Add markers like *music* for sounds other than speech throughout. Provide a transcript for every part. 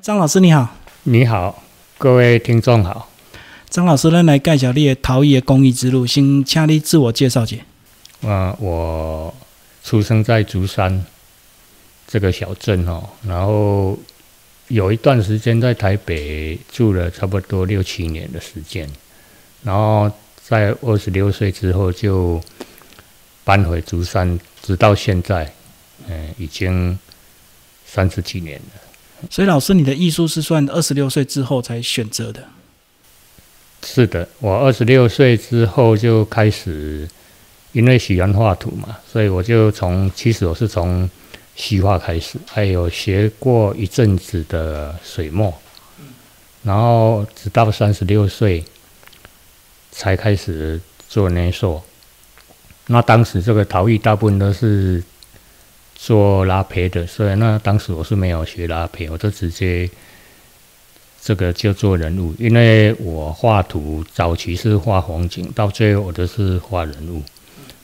张老师你好，你好，各位听众好。张老师，咱来介绍你的陶艺的工艺之路，先请你自我介绍一下。啊，我出生在竹山这个小镇哦，然后有一段时间在台北住了差不多六七年的时间，然后在二十六岁之后就搬回竹山，直到现在，嗯，已经三十几年了。所以，老师，你的艺术是算二十六岁之后才选择的？是的，我二十六岁之后就开始，因为喜欢画图嘛，所以我就从其实我是从西画开始，还有学过一阵子的水墨，然后直到三十六岁才开始做捏塑。那当时这个陶艺大部分都是。做拉胚的，所以那当时我是没有学拉胚，我就直接这个就做人物，因为我画图早期是画风景，到最后我都是画人物，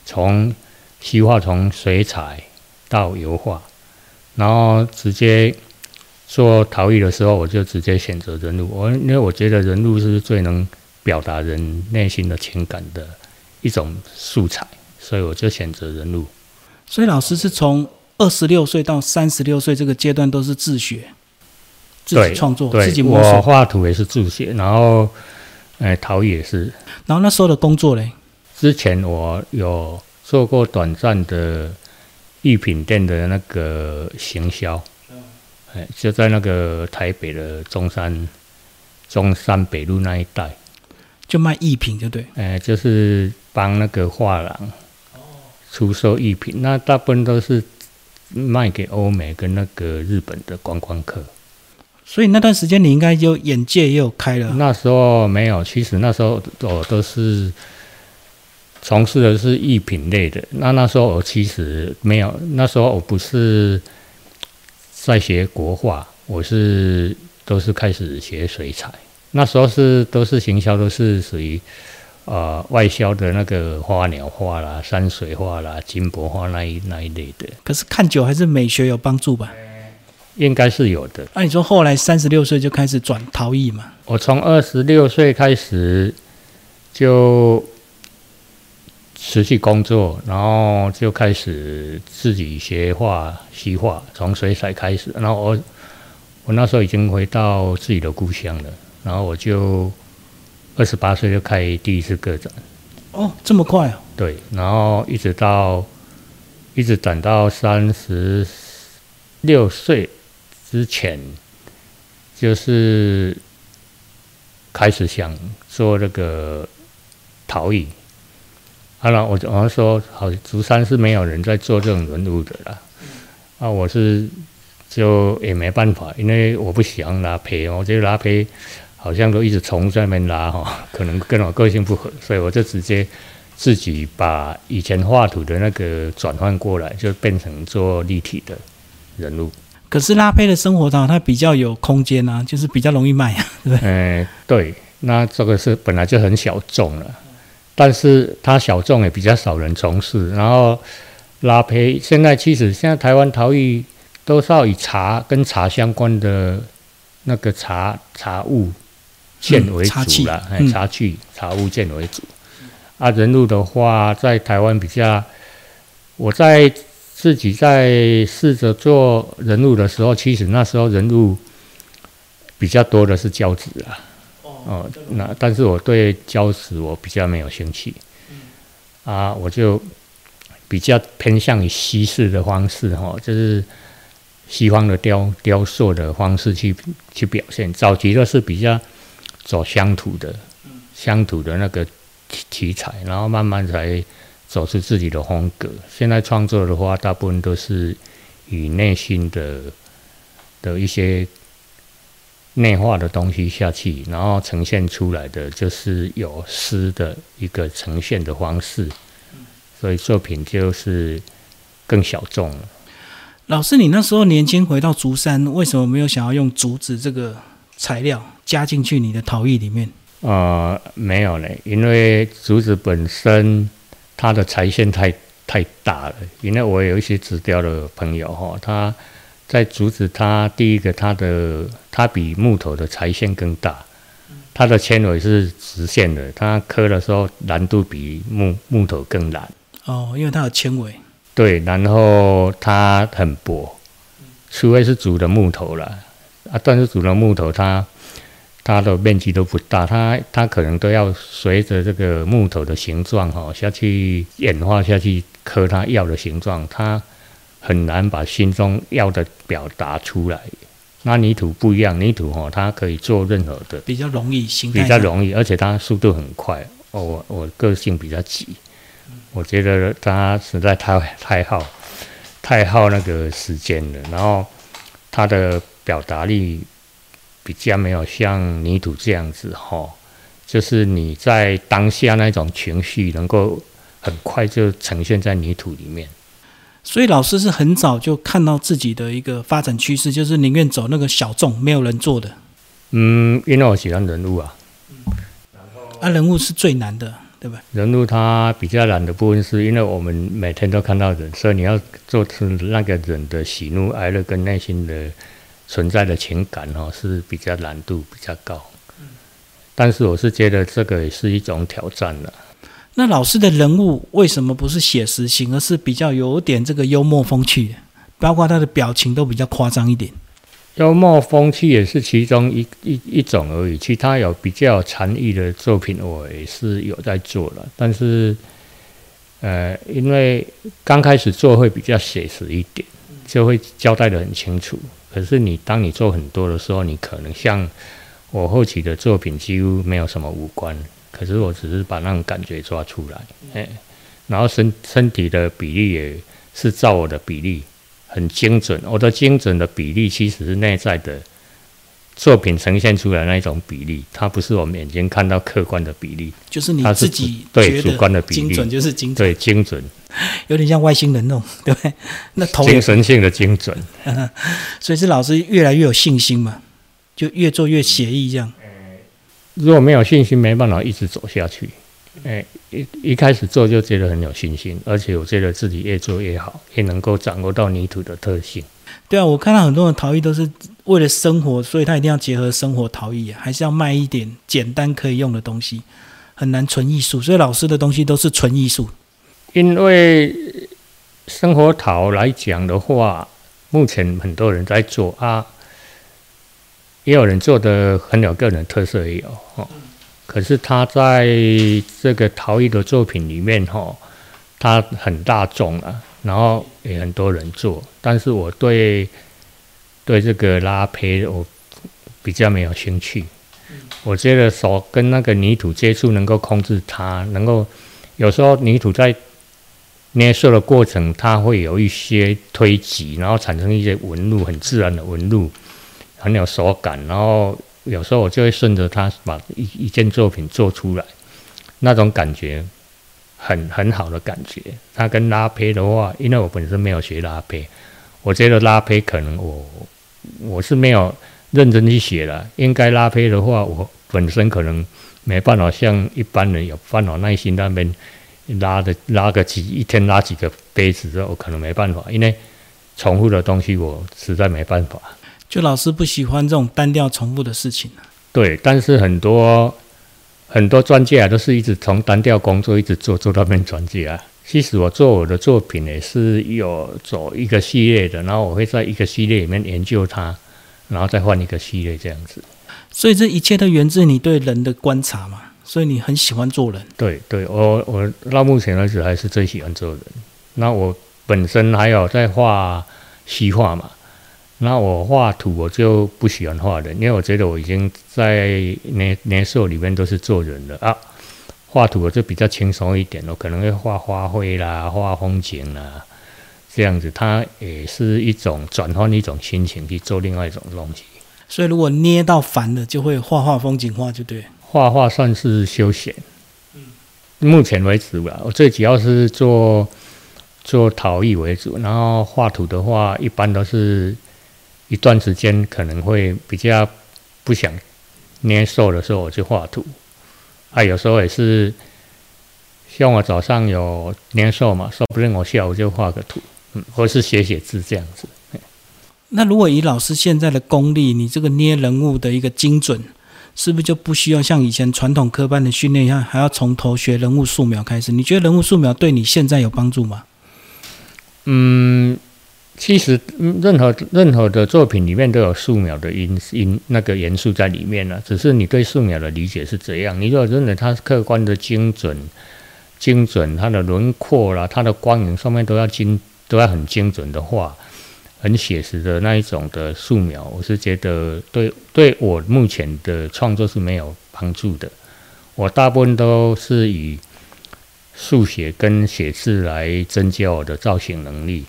从西画从水彩到油画，然后直接做陶艺的时候，我就直接选择人物，我因为我觉得人物是最能表达人内心的情感的一种素材，所以我就选择人物。所以老师是从。二十六岁到三十六岁这个阶段都是自学，自己创作，自己摸索。我画图也是自学，然后，哎，陶艺也是。然后那时候的工作嘞？之前我有做过短暂的艺品店的那个行销，哎，就在那个台北的中山中山北路那一带，就卖艺品，就对。哎，就是帮那个画廊出售艺品，那大部分都是。卖给欧美跟那个日本的观光客，所以那段时间你应该就眼界也有开了。那时候没有，其实那时候我都是从事的是艺品类的。那那时候我其实没有，那时候我不是在学国画，我是都是开始学水彩。那时候是都是行销，都是属于。呃，外销的那个花鸟画啦、山水画啦、金箔画那一那一类的，可是看久还是美学有帮助吧？应该是有的。那你说后来三十六岁就开始转陶艺嘛？我从二十六岁开始就持续工作，然后就开始自己学画、西画，从水彩开始。然后我我那时候已经回到自己的故乡了，然后我就。二十八岁就开第一次个展，哦，这么快啊？对，然后一直到一直等到三十六岁之前，就是开始想做那个陶艺。好了，我我说好，竹山是没有人在做这种文物的啦。啊，我是就也没办法，因为我不喜欢拉胚，我觉得拉胚。好像都一直从上面拉哈，可能跟我个性不合，所以我就直接自己把以前画图的那个转换过来，就变成做立体的人物。可是拉胚的生活套它比较有空间啊，就是比较容易卖啊，*laughs* 对不对？哎，对，那这个是本来就很小众了，但是它小众也比较少人从事。然后拉胚现在其实现在台湾陶艺都是要以茶跟茶相关的那个茶茶物。件为主了，哎，茶具、茶物件为主。啊，人物的话，在台湾比较，我在自己在试着做人物的时候，其实那时候人物比较多的是胶纸啊。哦，那但是我对胶纸我比较没有兴趣。啊，我就比较偏向于西式的方式哈，就是西方的雕雕塑的方式去去表现。早期的是比较。走乡土的，乡土的那个题题材，然后慢慢才走出自己的风格。现在创作的话，大部分都是以内心的的一些内化的东西下去，然后呈现出来的就是有诗的一个呈现的方式，所以作品就是更小众了。老师，你那时候年轻回到竹山，为什么没有想要用竹子这个材料？加进去你的陶艺里面？呃，没有嘞，因为竹子本身它的材线太太大了。因为我有一些纸雕的朋友哈，他在竹子，它第一个它的它比木头的裁线更大，它的纤维是直线的，它刻的时候难度比木木头更难。哦，因为它有纤维。对，然后它很薄，除非是煮的木头了啊，但是煮的木头它它的面积都不大，它它可能都要随着这个木头的形状哈下去演化下去刻它要的形状，它很难把心中要的表达出来。那泥土不一样，泥土哈它可以做任何的，比较容易，形比较容易，而且它速度很快。哦，我我个性比较急。我觉得它实在太太耗太耗那个时间了，然后它的表达力比较没有像泥土这样子哈，就是你在当下那种情绪能够很快就呈现在泥土里面。所以老师是很早就看到自己的一个发展趋势，就是宁愿走那个小众没有人做的。嗯，因为我喜欢人物啊。啊，人物是最难的。对吧？人物他比较难的部分，是因为我们每天都看到人，所以你要做出那个人的喜怒哀乐跟内心的存在的情感哦，是比较难度比较高。但是我是觉得这个也是一种挑战了。那老师的人物为什么不是写实型，而是比较有点这个幽默风趣，包括他的表情都比较夸张一点？幽默风趣也是其中一一一种而已，其他有比较禅意的作品，我也是有在做了。但是，呃，因为刚开始做会比较写实一点，就会交代的很清楚。可是你当你做很多的时候，你可能像我后期的作品几乎没有什么五官，可是我只是把那种感觉抓出来，哎，然后身身体的比例也是照我的比例。很精准，我的精准的比例其实是内在的作品呈现出来那一种比例，它不是我们眼睛看到客观的比例，就是你自己对主观的比例，精准就是精准，对精准，有点像外星人那种，*laughs* 对不对？那头精神性的精准，*laughs* 所以是老师越来越有信心嘛，就越做越写意这样。如果没有信心，没办法一直走下去。哎，一一开始做就觉得很有信心，而且我觉得自己越做越好，也能够掌握到泥土的特性。对啊，我看到很多人陶艺都是为了生活，所以他一定要结合生活陶艺，还是要卖一点简单可以用的东西，很难纯艺术。所以老师的东西都是纯艺术。因为生活陶来讲的话，目前很多人在做啊，也有人做的很有个人特色，也有哦。可是他在这个陶艺的作品里面，哈，他很大众啊，然后也很多人做。但是我对对这个拉胚，我比较没有兴趣。我觉得手跟那个泥土接触，能够控制它，能够有时候泥土在捏塑的过程，它会有一些推挤，然后产生一些纹路，很自然的纹路，很有手感，然后。有时候我就会顺着它把一一件作品做出来，那种感觉很很好的感觉。它跟拉胚的话，因为我本身没有学拉胚，我觉得拉胚可能我我是没有认真去写了。应该拉胚的话，我本身可能没办法像一般人有办法耐心那边拉的拉个几一天拉几个杯子，我可能没办法，因为重复的东西我实在没办法。就老师不喜欢这种单调重复的事情对，但是很多很多专家都是一直从单调工作一直做做到变专家。其实我做我的作品也是有走一个系列的，然后我会在一个系列里面研究它，然后再换一个系列这样子。所以这一切都源自你对人的观察嘛？所以你很喜欢做人。对对，我我到目前为止还是最喜欢做人。那我本身还有在画西画嘛？那我画图我就不喜欢画人，因为我觉得我已经在年年兽里面都是做人了啊。画图我就比较轻松一点，我可能会画花卉啦，画风景啦，这样子，它也是一种转换一种心情去做另外一种东西。所以如果捏到烦了，就会画画风景画，就对。画画算是休闲。嗯。目前为止吧，我最主要是做做陶艺为主，然后画图的话，一般都是。一段时间可能会比较不想捏瘦的时候，我就画图。啊，有时候也是，像我早上有捏瘦嘛，说不定我下午就画个图，嗯，或是写写字这样子。那如果以老师现在的功力，你这个捏人物的一个精准，是不是就不需要像以前传统科班的训练一样，还要从头学人物素描开始？你觉得人物素描对你现在有帮助吗？嗯，其实任何任何的作品里面都有素描的因因那个元素在里面呢，只是你对素描的理解是怎样。你如果认为它是客观的精准，精准它的轮廓啦，它的光影上面都要精都要很精准的话。很写实的那一种的素描，我是觉得对对我目前的创作是没有帮助的。我大部分都是以速写跟写字来增加我的造型能力。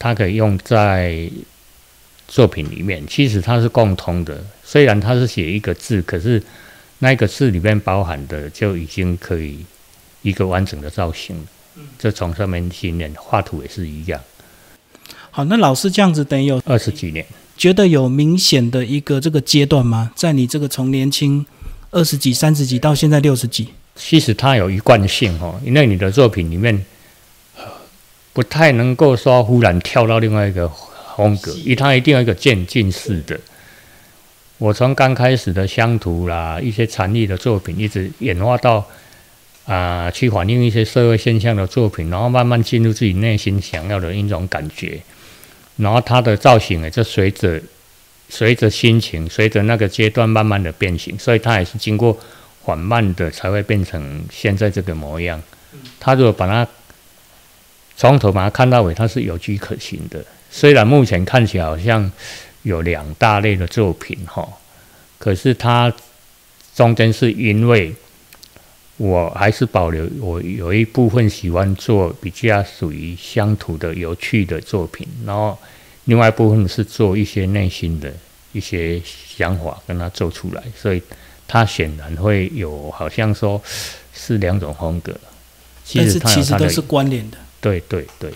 它可以用在作品里面，其实它是共通的。虽然它是写一个字，可是那个字里面包含的就已经可以一个完整的造型。这从上面训练画图也是一样。好，那老师这样子等于有二十几年，觉得有明显的一个这个阶段吗？在你这个从年轻二十几、三十几到现在六十几，其实它有一贯性哦，因为你的作品里面不太能够说忽然跳到另外一个风格，因为它一定要一个渐进式的。我从刚开始的乡土啦，一些禅意的作品，一直演化到啊，去反映一些社会现象的作品，然后慢慢进入自己内心想要的一种感觉。然后它的造型也就随着随着心情，随着那个阶段慢慢的变形，所以它也是经过缓慢的才会变成现在这个模样。他如果把它从头把它看到尾，它是有迹可循的。虽然目前看起来好像有两大类的作品哈，可是它中间是因为。我还是保留我有一部分喜欢做比较属于乡土的有趣的作品，然后另外一部分是做一些内心的一些想法跟它做出来，所以它显然会有好像说是两种风格，但是其实都是关联的。对对对。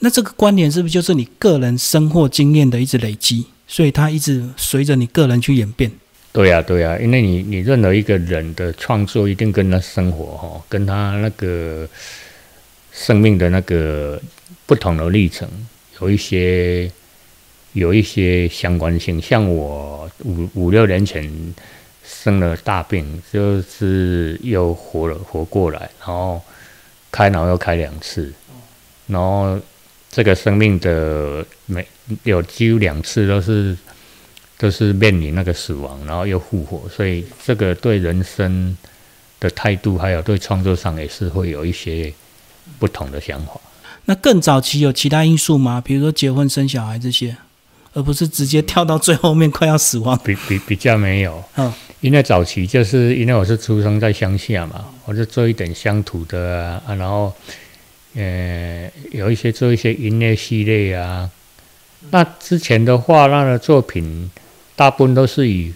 那这个观点是不是就是你个人生活经验的一直累积，所以它一直随着你个人去演变？对呀，对呀，因为你你任何一个人的创作，一定跟他生活哈，跟他那个生命的那个不同的历程，有一些有一些相关性。像我五五六年前生了大病，就是又活了活过来，然后开脑又开两次，然后这个生命的每有几乎两次都是。都是面临那个死亡，然后又复活，所以这个对人生的态度，还有对创作上也是会有一些不同的想法。那更早期有其他因素吗？比如说结婚生小孩这些，而不是直接跳到最后面快要死亡。比比比较没有，嗯，因为早期就是因为我是出生在乡下嘛，我就做一点乡土的啊，然后呃有一些做一些音乐系列啊。那之前的画那的作品。大部分都是以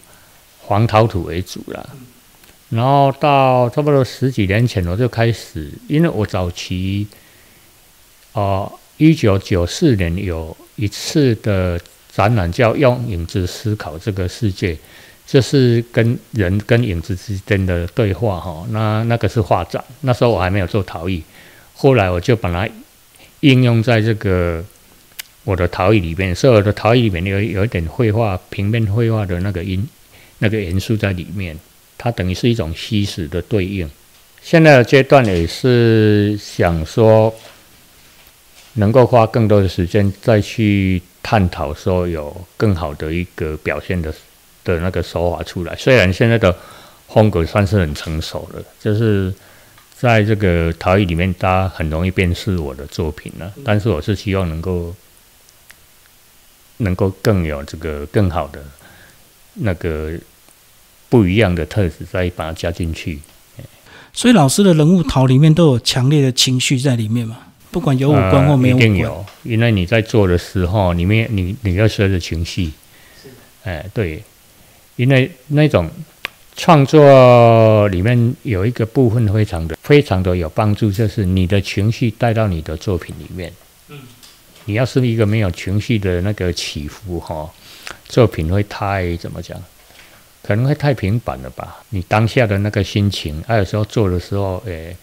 黄陶土为主了，然后到差不多十几年前我就开始，因为我早期，哦，一九九四年有一次的展览叫“用影子思考这个世界”，就是跟人跟影子之间的对话哈。那那个是画展，那时候我还没有做陶艺，后来我就把它应用在这个。我的陶艺里面，所有的陶艺里面有有一点绘画、平面绘画的那个因、那个元素在里面，它等于是一种虚实的对应。现在的阶段也是想说，能够花更多的时间再去探讨，说有更好的一个表现的的那个手法出来。虽然现在的风格算是很成熟了，就是在这个陶艺里面，大家很容易辨识我的作品了，但是我是希望能够。能够更有这个更好的那个不一样的特质，再把它加进去。所以老师的人物陶里面都有强烈的情绪在里面嘛？不管有五官或没有五官，有。因为你在做的时候，里面你你要随着情绪。哎，对。因为那种创作里面有一个部分非常的非常的有帮助，就是你的情绪带到你的作品里面。嗯。你要是一个没有情绪的那个起伏哈，作品会太怎么讲？可能会太平板了吧？你当下的那个心情，还有时候做的时候，诶，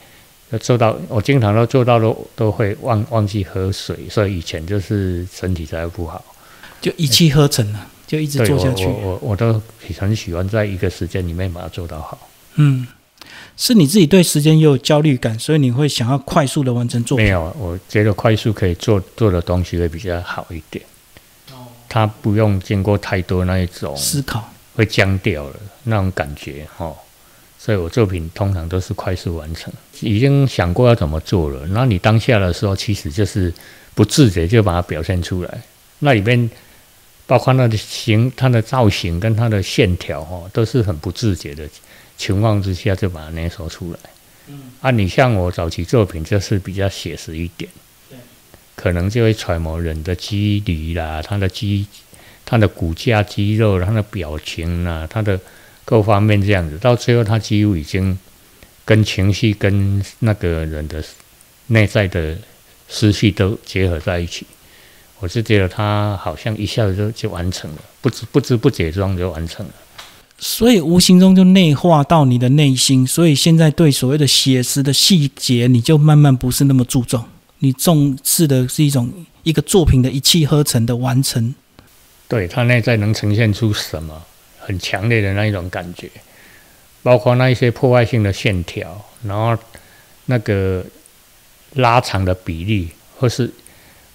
要做到，我经常都做到都都会忘忘记喝水，所以以前就是身体才会不好。就一气呵成了，就一直做下去。我我我都很喜欢在一个时间里面把它做到好。嗯，是你自己对时间也有焦虑感，所以你会想要快速的完成作品。没有，我觉得快速可以做做的东西会比较好一点。它不用经过太多那一种思考，会僵掉了那种感觉哦，所以我作品通常都是快速完成，已经想过要怎么做了。那你当下的时候，其实就是不自觉就把它表现出来。那里面包括它的形、它的造型跟它的线条哦，都是很不自觉的情况之下就把它捏缩出来。嗯，啊，你像我早期作品就是比较写实一点。可能就会揣摩人的肌理啦，他的肌、他的骨架、肌肉、他的表情啦，他的各方面这样子，到最后他几乎已经跟情绪、跟那个人的内在的思绪都结合在一起。我是觉得他好像一下子就就完成了，不知不知不觉中就完成了。所以无形中就内化到你的内心。所以现在对所谓的写实的细节，你就慢慢不是那么注重。你重视的是一种一个作品的一气呵成的完成，对他内在能呈现出什么很强烈的那一种感觉，包括那一些破坏性的线条，然后那个拉长的比例，或是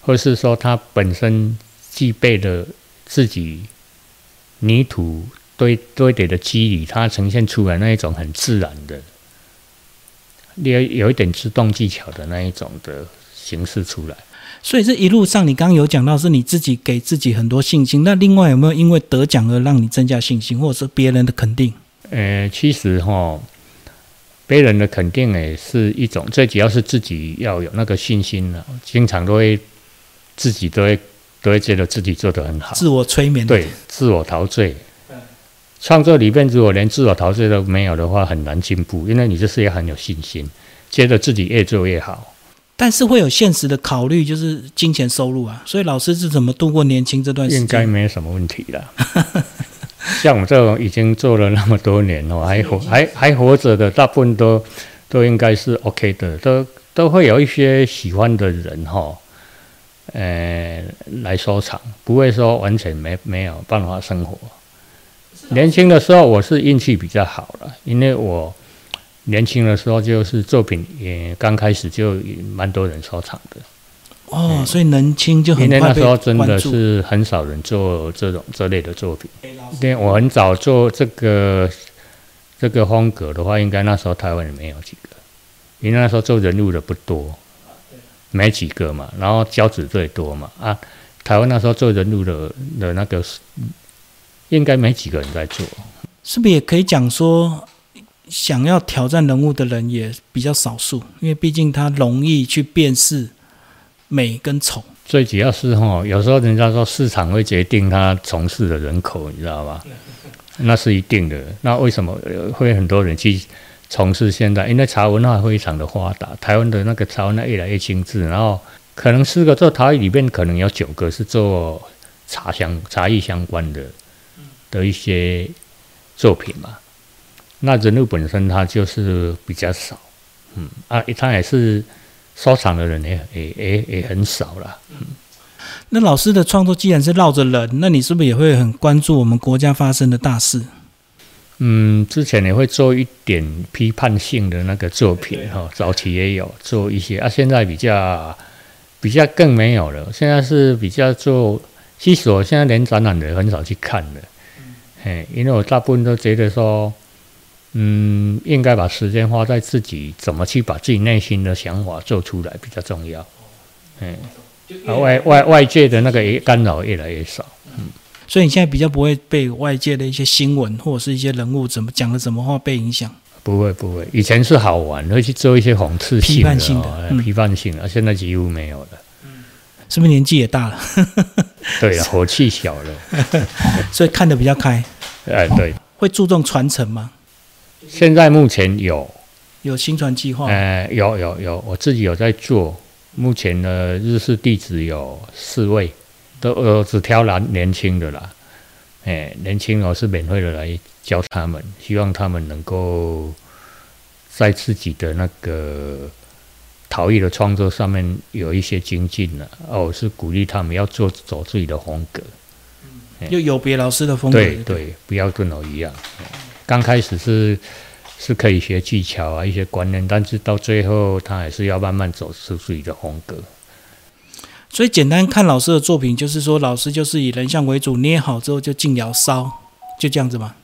或是说它本身具备的自己泥土堆堆叠的肌理，它呈现出来那一种很自然的，有有一点自动技巧的那一种的。形式出来，所以这一路上你刚刚有讲到是你自己给自己很多信心。那另外有没有因为得奖而让你增加信心，或者是别人的肯定？呃，其实哈，别人的肯定也是一种，最主要是自己要有那个信心了。经常都会自己都会都会觉得自己做得很好，自我催眠，对，自我陶醉。创作里面如果连自我陶醉都没有的话，很难进步，因为你就是要很有信心，觉得自己越做越好。但是会有现实的考虑，就是金钱收入啊。所以老师是怎么度过年轻这段时间？应该没什么问题了。*laughs* 像我这种已经做了那么多年了，还活还还活着的，大部分都都应该是 OK 的，都都会有一些喜欢的人哈，呃，来收藏，不会说完全没没有办法生活。年轻的时候我是运气比较好了，因为我。年轻的时候就是作品也刚开始就蛮多人收藏的哦，所以年轻就很因为那时候真的是很少人做这种这类的作品。因为我很早做这个这个风格的话，应该那时候台湾也没有几个，因为那时候做人物的不多，没几个嘛。然后胶纸最多嘛啊，台湾那时候做人物的的那个应该没几个人在做，是不是也可以讲说？想要挑战人物的人也比较少数，因为毕竟他容易去辨识美跟丑。最主要是哈，有时候人家说市场会决定他从事的人口，你知道吧？那是一定的。那为什么会很多人去从事现在？因为茶文化非常的发达，台湾的那个茶文化越来越精致。然后可能四个做茶艺里面，可能有九个是做茶相茶艺相关的的一些作品嘛。那人物本身他就是比较少，嗯啊，他也是收藏的人也也也也很少了，嗯。那老师的创作既然是绕着人，那你是不是也会很关注我们国家发生的大事？嗯，之前也会做一点批判性的那个作品哈，早期也有做一些啊，现在比较比较更没有了。现在是比较做，其实我现在连展览的很少去看了，嗯，因为我大部分都觉得说。嗯，应该把时间花在自己怎么去把自己内心的想法做出来比较重要。嗯，啊外外外界的那个干扰越来越少。嗯，所以你现在比较不会被外界的一些新闻或者是一些人物怎么讲的什么话被影响。不会不会，以前是好玩，会去做一些讽刺性的、批判性的、批判性的，现在几乎没有了。嗯，是不是年纪也大了？对了，火气小了，*laughs* 所以看得比较开。*laughs* 哎，对。会注重传承吗？现在目前有有新传计划，呃，有有有，我自己有在做。目前的日式弟子有四位，都呃只挑男年轻的啦，哎，年轻我是免费的来教他们，希望他们能够在自己的那个陶艺的创作上面有一些精进了。哦，是鼓励他们要做走自己的风格，就有别老师的风格。对对，不要跟我一样。刚开始是是可以学技巧啊，一些观念，但是到最后他还是要慢慢走出自己的风格。所以简单看老师的作品，就是说老师就是以人像为主，捏好之后就进窑烧，就这样子吗？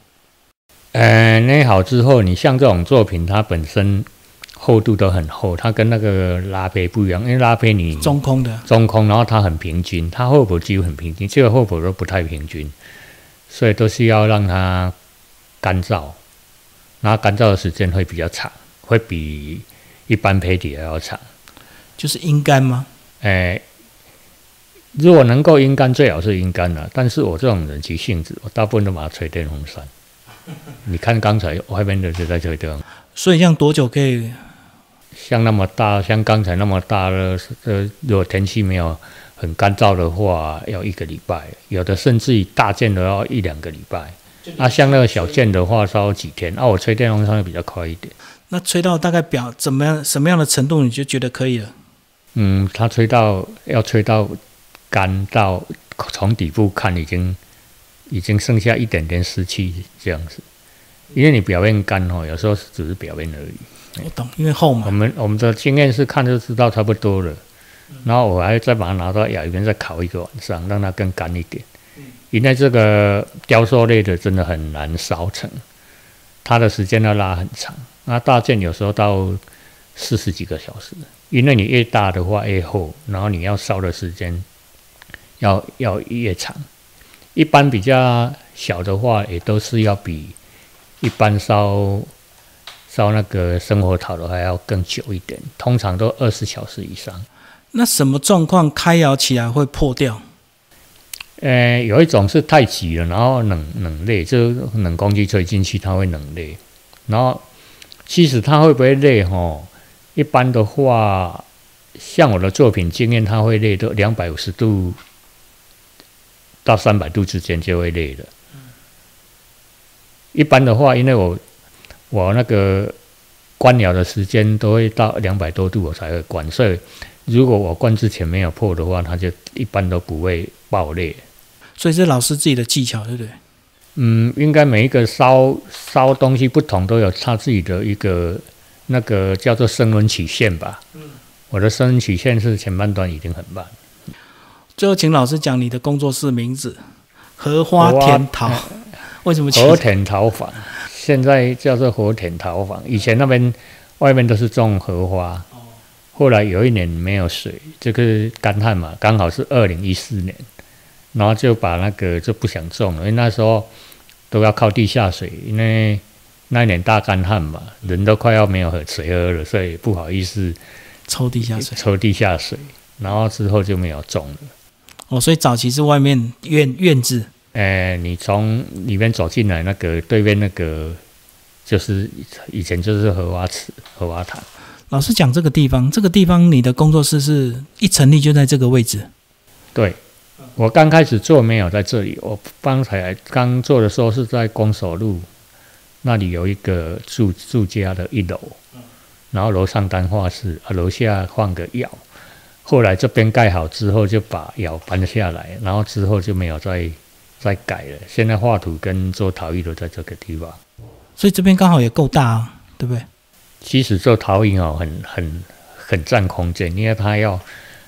呃，捏好之后，你像这种作品，它本身厚度都很厚，它跟那个拉胚不一样，因为拉胚你中空的，中空，然后它很平均，它厚薄几乎很平均，这个厚薄都不太平均，所以都是要让它干燥，然后干燥的时间会比较长，会比一般胚底还要长。就是阴干吗？哎，如果能够阴干，最好是阴干了。但是我这种人急性子，我大部分都把它吹电风扇。你看刚才外面的就在吹电风扇，所以像多久可以？像那么大，像刚才那么大的，呃，如果天气没有很干燥的话，要一个礼拜；有的甚至于大件都要一两个礼拜。啊，像那个小件的话，稍微几天。啊，我吹电风扇会比较快一点。那吹到大概表怎么样、什么样的程度，你就觉得可以了？嗯，它吹到要吹到干到从底部看已经已经剩下一点点湿气这样子。因为你表面干哦，有时候只是表面而已。我懂，因为厚嘛。我们我们的经验是看就知道差不多了，然后我还再把它拿到窑里面再烤一个晚上，让它更干一点。因为这个雕塑类的真的很难烧成，它的时间要拉很长。那大件有时候到四十几个小时，因为你越大的话越厚，然后你要烧的时间要要越长。一般比较小的话，也都是要比一般烧。烧那个生火陶的还要更久一点，通常都二十小时以上。那什么状况开窑起来会破掉？呃，有一种是太急了，然后冷冷裂，就冷空气吹进去，它会冷裂。然后其实它会不会裂？哈，一般的话，像我的作品经验，它会裂到两百五十度到三百度之间就会裂了。一般的话，因为我。我那个关窑的时间都会到两百多度，我才会关。所以如果我关之前没有破的话，它就一般都不会爆裂。所以是老师自己的技巧，对不对？嗯，应该每一个烧烧东西不同，都有他自己的一个那个叫做升温曲线吧。嗯，我的升温曲线是前半段已经很慢。最后，请老师讲你的工作室名字——荷花田桃。*laughs* 为什么？荷田桃坊。现在叫做荷田桃坊，以前那边外面都是种荷花。后来有一年没有水，这个干旱嘛，刚好是二零一四年，然后就把那个就不想种了，因为那时候都要靠地下水，因为那一年大干旱嘛，人都快要没有水喝了，所以不好意思抽地下水，抽地下水，然后之后就没有种了。哦，所以早期是外面院院子。哎，你从里面走进来，那个对面那个就是以前就是荷花池、荷花潭。老师讲这个地方，这个地方你的工作室是一成立就在这个位置。对，我刚开始做没有在这里，我刚才刚做的时候是在公所路那里有一个住住家的一楼，然后楼上当画室，啊，楼下放个窑。后来这边盖好之后，就把窑搬下来，然后之后就没有再。再改了，现在画图跟做陶艺都在这个地方，所以这边刚好也够大啊，对不对？其实做陶艺哦，很很很占空间，因为它要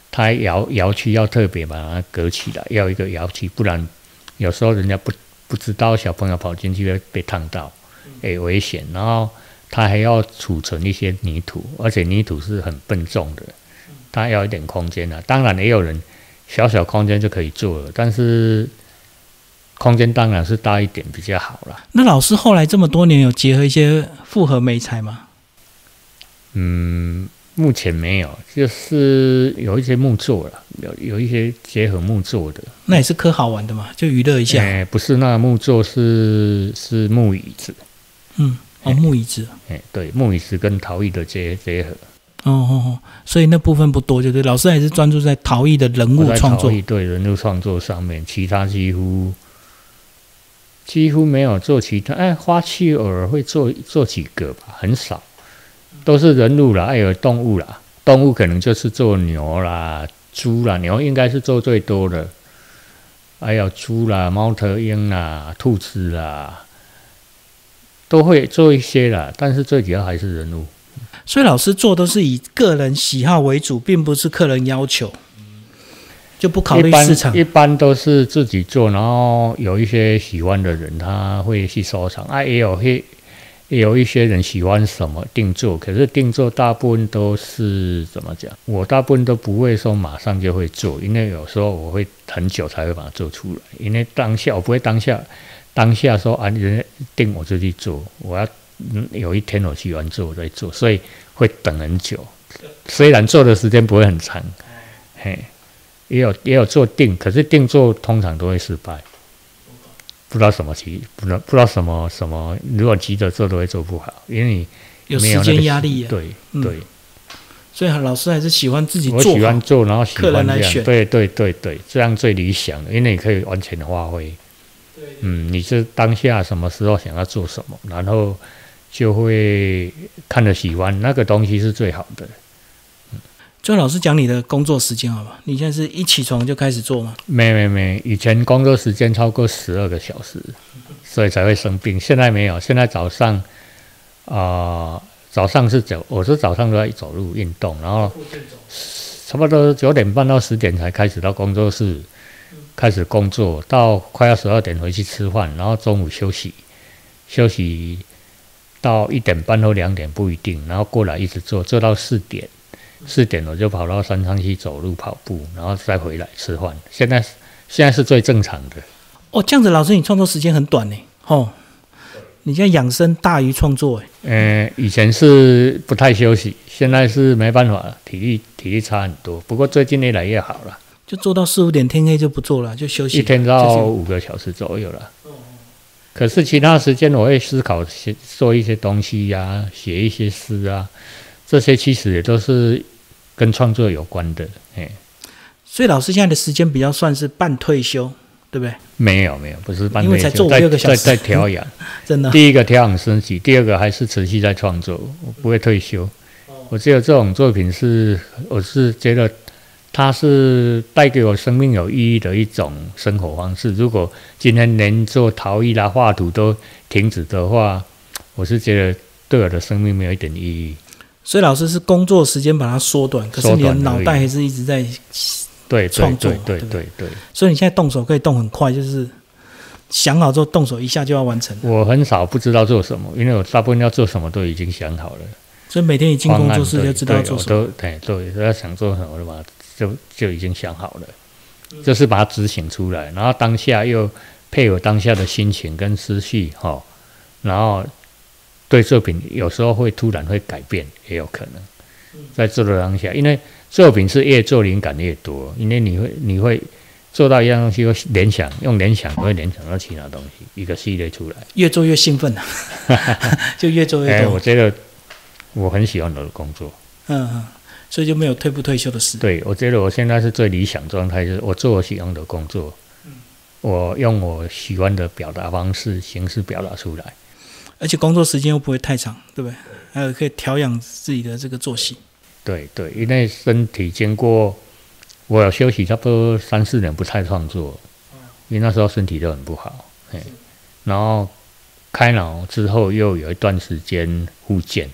它窑窑区要特别把它隔起来，要一个窑区，不然有时候人家不不知道小朋友跑进去会被烫到，哎，危险。然后它还要储存一些泥土，而且泥土是很笨重的，它要一点空间啊。当然也有人小小空间就可以做了，但是。空间当然是大一点比较好了。那老师后来这么多年有结合一些复合美材吗？嗯，目前没有，就是有一些木做了，有有一些结合木做的。那也是科好玩的嘛，就娱乐一下。哎，不是，那木做是是木椅子。嗯，哦，木椅子。哎，对，木椅子跟陶艺的结结合。哦哦哦，所以那部分不多，就是老师还是专注在陶艺的人物创作，对人物创作上面，其他几乎。几乎没有做其他，哎，花器偶尔会做做几个吧，很少，都是人物啦，还有动物啦，动物可能就是做牛啦、猪啦，牛应该是做最多的，还有猪啦、猫头鹰啦、兔子啦，都会做一些啦。但是最主要还是人物。所以老师做都是以个人喜好为主，并不是客人要求，就不考虑市场。一般都是自己做，然后有一些喜欢的人他会去收藏啊，也有些也有一些人喜欢什么定做，可是定做大部分都是怎么讲？我大部分都不会说马上就会做，因为有时候我会很久才会把它做出来，因为当下我不会当下当下说啊，人家定我就去做，我要。嗯，有一天我喜欢做，我再做，所以会等很久。虽然做的时间不会很长，嘿，也有也有做定，可是定做通常都会失败。不知道什么急，不知道不知道什么什么，如果急着做都会做不好，因为你有时间压力。对对，所以老师还是喜欢自己做，我喜欢做，然后客人来选。对对对对，这样最理想的，因为你可以完全的发挥。嗯，你是当下什么时候想要做什么，然后。就会看着喜欢那个东西是最好的。嗯，最后老师讲你的工作时间好吧？你现在是一起床就开始做吗？没没没，以前工作时间超过十二个小时，所以才会生病。现在没有，现在早上啊，早上是走，我是早上都在走路运动，然后差不多九点半到十点才开始到工作室开始工作，到快要十二点回去吃饭，然后中午休息休息。到一点半或两点不一定，然后过来一直做，做到四点，四点我就跑到山上去走路跑步，然后再回来吃饭。现在现在是最正常的。哦，这样子，老师你创作时间很短呢。哦，你现在养生大于创作哎。嗯，以前是不太休息，现在是没办法了，体力体力差很多。不过最近越来越好了，就做到四五点天黑就不做了，就休息。一天到五个小时左右了。可是其他时间我会思考写做一些东西呀，写一些诗啊，这些其实也都是跟创作有关的。哎，所以老师现在的时间比较算是半退休，对不对？没有没有，不是半退休，因为才做五六个小时，在在调养，*laughs* 真的。第一个调养身体，第二个还是持续在创作，我不会退休。我只有这种作品是，我是觉得。它是带给我生命有意义的一种生活方式。如果今天连做陶艺啦、画图都停止的话，我是觉得对我的生命没有一点意义。所以老师是工作时间把它缩短，可是你的脑袋还是一直在对创作，对对对。所以你现在动手可以动很快，就是想好之后动手一下就要完成。我很少不知道做什么，因为我大部分要做什么都已经想好了。所以每天一进工作室就知道做什么。对对，都要想做什么的嘛。就就已经想好了，就是把它执行出来，然后当下又配合当下的心情跟思绪，哈，然后对作品有时候会突然会改变，也有可能在做的当下，因为作品是越做灵感越多，因为你会你会做到一样东西，会联想，用联想会联想到其他东西，一个系列出来，越做越兴奋 *laughs* 就越做越多。我觉得我很喜欢我的工作，嗯嗯。所以就没有退不退休的事。对，我觉得我现在是最理想状态，就是我做我喜欢的工作，我用我喜欢的表达方式、形式表达出来，而且工作时间又不会太长，对不对？还有可以调养自己的这个作息。对对，因为身体经过我有休息差不多三四年不太创作，因为那时候身体都很不好，嘿，然后开脑之后又有一段时间复健。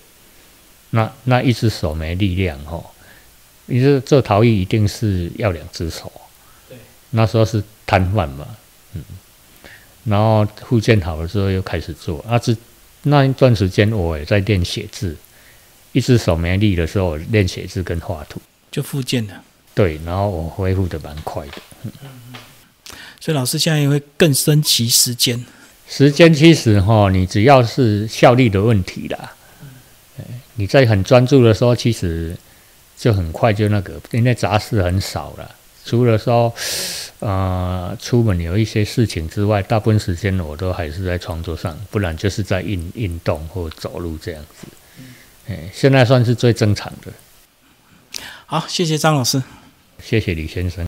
那那一只手没力量吼，你是做陶艺一定是要两只手，对，那时候是瘫痪嘛，嗯，然后复健好了之后又开始做，啊，这那一段时间我也在练写字，一只手没力的时候练写字跟画图，就复健了，对，然后我恢复的蛮快的，嗯嗯。所以老师现在也会更升级时间，时间其实哈，你只要是效率的问题啦。你在很专注的时候，其实就很快就那个，因为杂事很少了。除了说，呃，出门有一些事情之外，大部分时间我都还是在创作上，不然就是在运运动或走路这样子。哎，现在算是最正常的。好，谢谢张老师，谢谢李先生。